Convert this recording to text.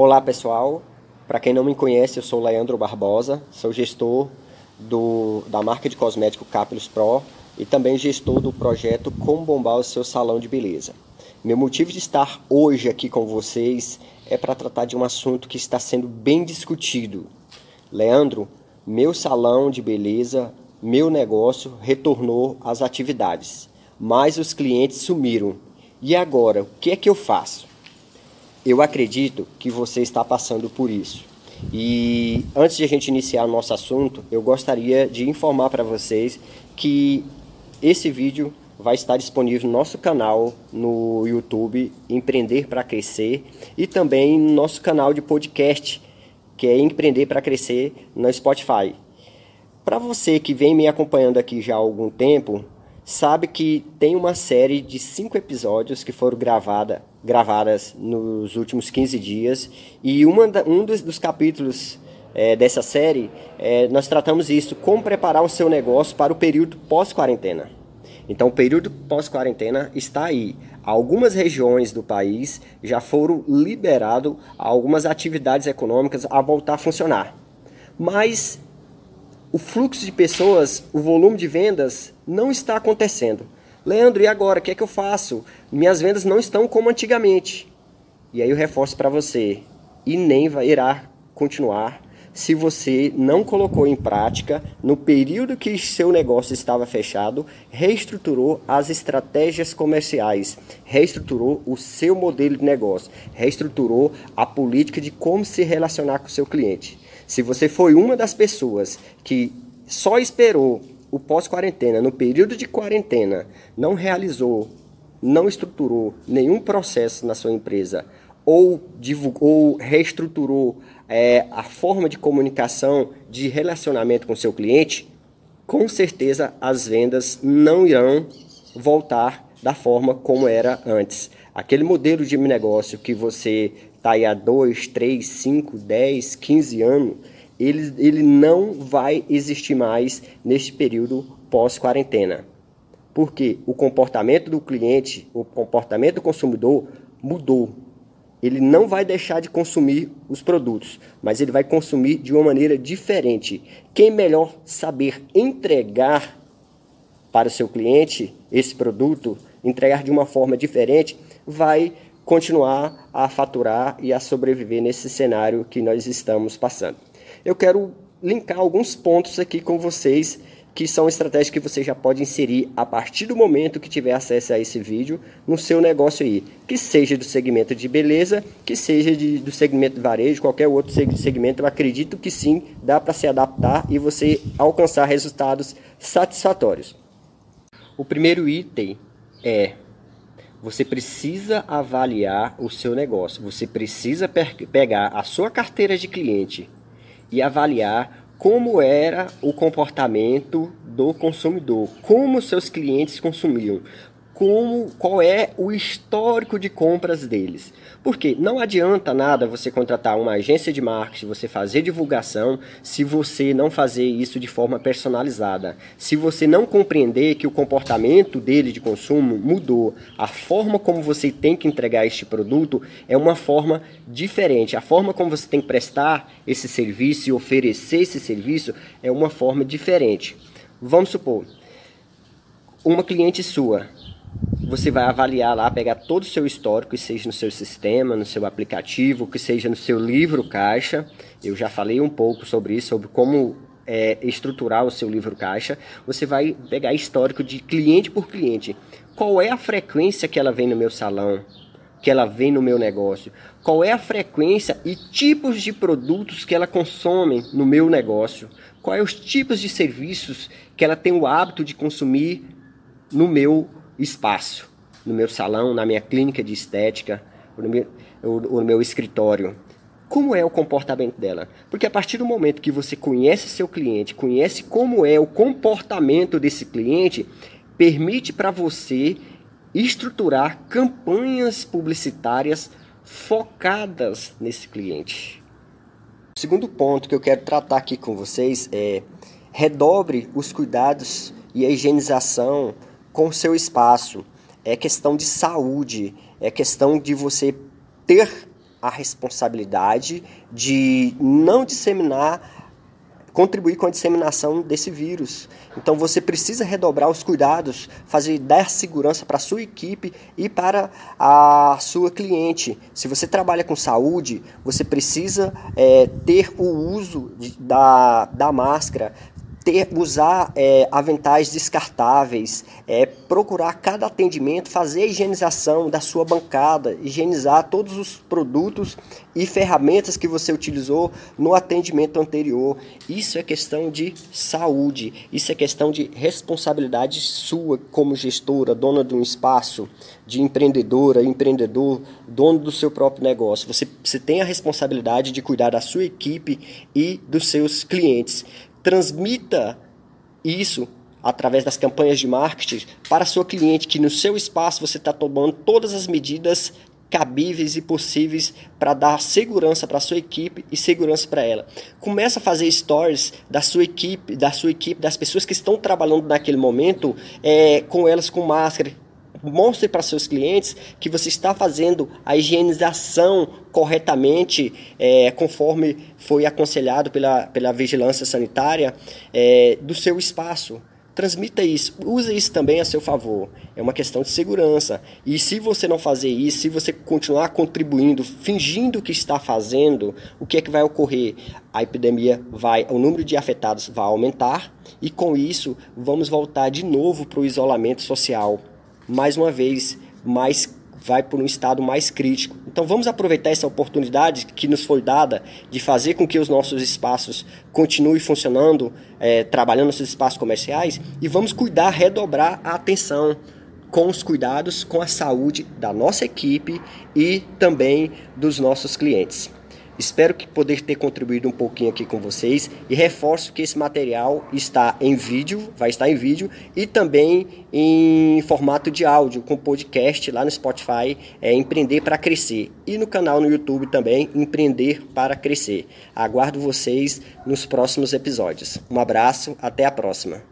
Olá pessoal, para quem não me conhece, eu sou Leandro Barbosa, sou gestor do, da marca de cosmético Capulus Pro e também gestor do projeto Como Bombar o Seu Salão de Beleza. Meu motivo de estar hoje aqui com vocês é para tratar de um assunto que está sendo bem discutido. Leandro, meu salão de beleza, meu negócio retornou às atividades, mas os clientes sumiram. E agora, o que é que eu faço? Eu acredito que você está passando por isso. E antes de a gente iniciar o nosso assunto, eu gostaria de informar para vocês que esse vídeo vai estar disponível no nosso canal no YouTube Empreender para Crescer e também no nosso canal de podcast, que é Empreender para Crescer no Spotify. Para você que vem me acompanhando aqui já há algum tempo, sabe que tem uma série de cinco episódios que foram gravada, gravadas nos últimos 15 dias e uma, um dos, dos capítulos é, dessa série é, nós tratamos isso, como preparar o seu negócio para o período pós-quarentena. Então, o período pós-quarentena está aí. Algumas regiões do país já foram liberadas algumas atividades econômicas a voltar a funcionar. Mas o fluxo de pessoas, o volume de vendas não está acontecendo. Leandro, e agora? O que é que eu faço? Minhas vendas não estão como antigamente. E aí eu reforço para você: e nem vai, irá continuar se você não colocou em prática, no período que seu negócio estava fechado, reestruturou as estratégias comerciais, reestruturou o seu modelo de negócio, reestruturou a política de como se relacionar com o seu cliente. Se você foi uma das pessoas que só esperou o pós-quarentena, no período de quarentena, não realizou, não estruturou nenhum processo na sua empresa ou, divulgou, ou reestruturou é, a forma de comunicação, de relacionamento com seu cliente, com certeza as vendas não irão voltar da forma como era antes. Aquele modelo de negócio que você está aí há 2, 3, 5, 10, 15 anos, ele, ele não vai existir mais neste período pós-quarentena. Porque o comportamento do cliente, o comportamento do consumidor mudou. Ele não vai deixar de consumir os produtos, mas ele vai consumir de uma maneira diferente. Quem melhor saber entregar para o seu cliente esse produto, entregar de uma forma diferente, vai continuar a faturar e a sobreviver nesse cenário que nós estamos passando. Eu quero linkar alguns pontos aqui com vocês que são estratégias que você já pode inserir a partir do momento que tiver acesso a esse vídeo no seu negócio aí, que seja do segmento de beleza, que seja de, do segmento de varejo, qualquer outro segmento, eu acredito que sim, dá para se adaptar e você alcançar resultados satisfatórios. O primeiro item é você precisa avaliar o seu negócio. Você precisa pe pegar a sua carteira de cliente e avaliar como era o comportamento do consumidor, como seus clientes consumiam, como, qual é o histórico de compras deles. Porque não adianta nada você contratar uma agência de marketing, você fazer divulgação, se você não fazer isso de forma personalizada. Se você não compreender que o comportamento dele de consumo mudou, a forma como você tem que entregar este produto é uma forma diferente. A forma como você tem que prestar esse serviço e oferecer esse serviço é uma forma diferente. Vamos supor, uma cliente sua você vai avaliar lá, pegar todo o seu histórico, que seja no seu sistema, no seu aplicativo, que seja no seu livro caixa. Eu já falei um pouco sobre isso, sobre como é, estruturar o seu livro caixa. Você vai pegar histórico de cliente por cliente. Qual é a frequência que ela vem no meu salão? Que ela vem no meu negócio? Qual é a frequência e tipos de produtos que ela consome no meu negócio? Quais os tipos de serviços que ela tem o hábito de consumir no meu espaço no meu salão, na minha clínica de estética, no meu, no meu escritório. Como é o comportamento dela? Porque a partir do momento que você conhece seu cliente, conhece como é o comportamento desse cliente, permite para você estruturar campanhas publicitárias focadas nesse cliente. O segundo ponto que eu quero tratar aqui com vocês é redobre os cuidados e a higienização com o seu espaço. É questão de saúde, é questão de você ter a responsabilidade de não disseminar contribuir com a disseminação desse vírus. Então você precisa redobrar os cuidados, fazer dar segurança para a sua equipe e para a sua cliente. Se você trabalha com saúde, você precisa é, ter o uso de, da, da máscara, ter, usar é, aventais descartáveis, é, procurar cada atendimento, fazer a higienização da sua bancada, higienizar todos os produtos e ferramentas que você utilizou no atendimento anterior. Isso é questão de saúde, isso é questão de responsabilidade sua como gestora, dona de um espaço, de empreendedora, empreendedor, dono do seu próprio negócio. Você, você tem a responsabilidade de cuidar da sua equipe e dos seus clientes transmita isso através das campanhas de marketing para sua cliente que no seu espaço você está tomando todas as medidas cabíveis e possíveis para dar segurança para sua equipe e segurança para ela. Começa a fazer stories da sua equipe, da sua equipe, das pessoas que estão trabalhando naquele momento, é, com elas com máscara, mostre para seus clientes que você está fazendo a higienização corretamente, é, conforme foi aconselhado pela, pela vigilância sanitária é, do seu espaço. Transmita isso, use isso também a seu favor. É uma questão de segurança. E se você não fazer isso, se você continuar contribuindo, fingindo que está fazendo, o que é que vai ocorrer? A epidemia vai, o número de afetados vai aumentar e com isso vamos voltar de novo para o isolamento social mais uma vez, mais vai por um estado mais crítico. Então vamos aproveitar essa oportunidade que nos foi dada de fazer com que os nossos espaços continuem funcionando, é, trabalhando nos espaços comerciais e vamos cuidar, redobrar a atenção com os cuidados com a saúde da nossa equipe e também dos nossos clientes. Espero que poder ter contribuído um pouquinho aqui com vocês e reforço que esse material está em vídeo, vai estar em vídeo e também em formato de áudio com podcast lá no Spotify, é Empreender para Crescer e no canal no YouTube também Empreender para Crescer. Aguardo vocês nos próximos episódios. Um abraço, até a próxima.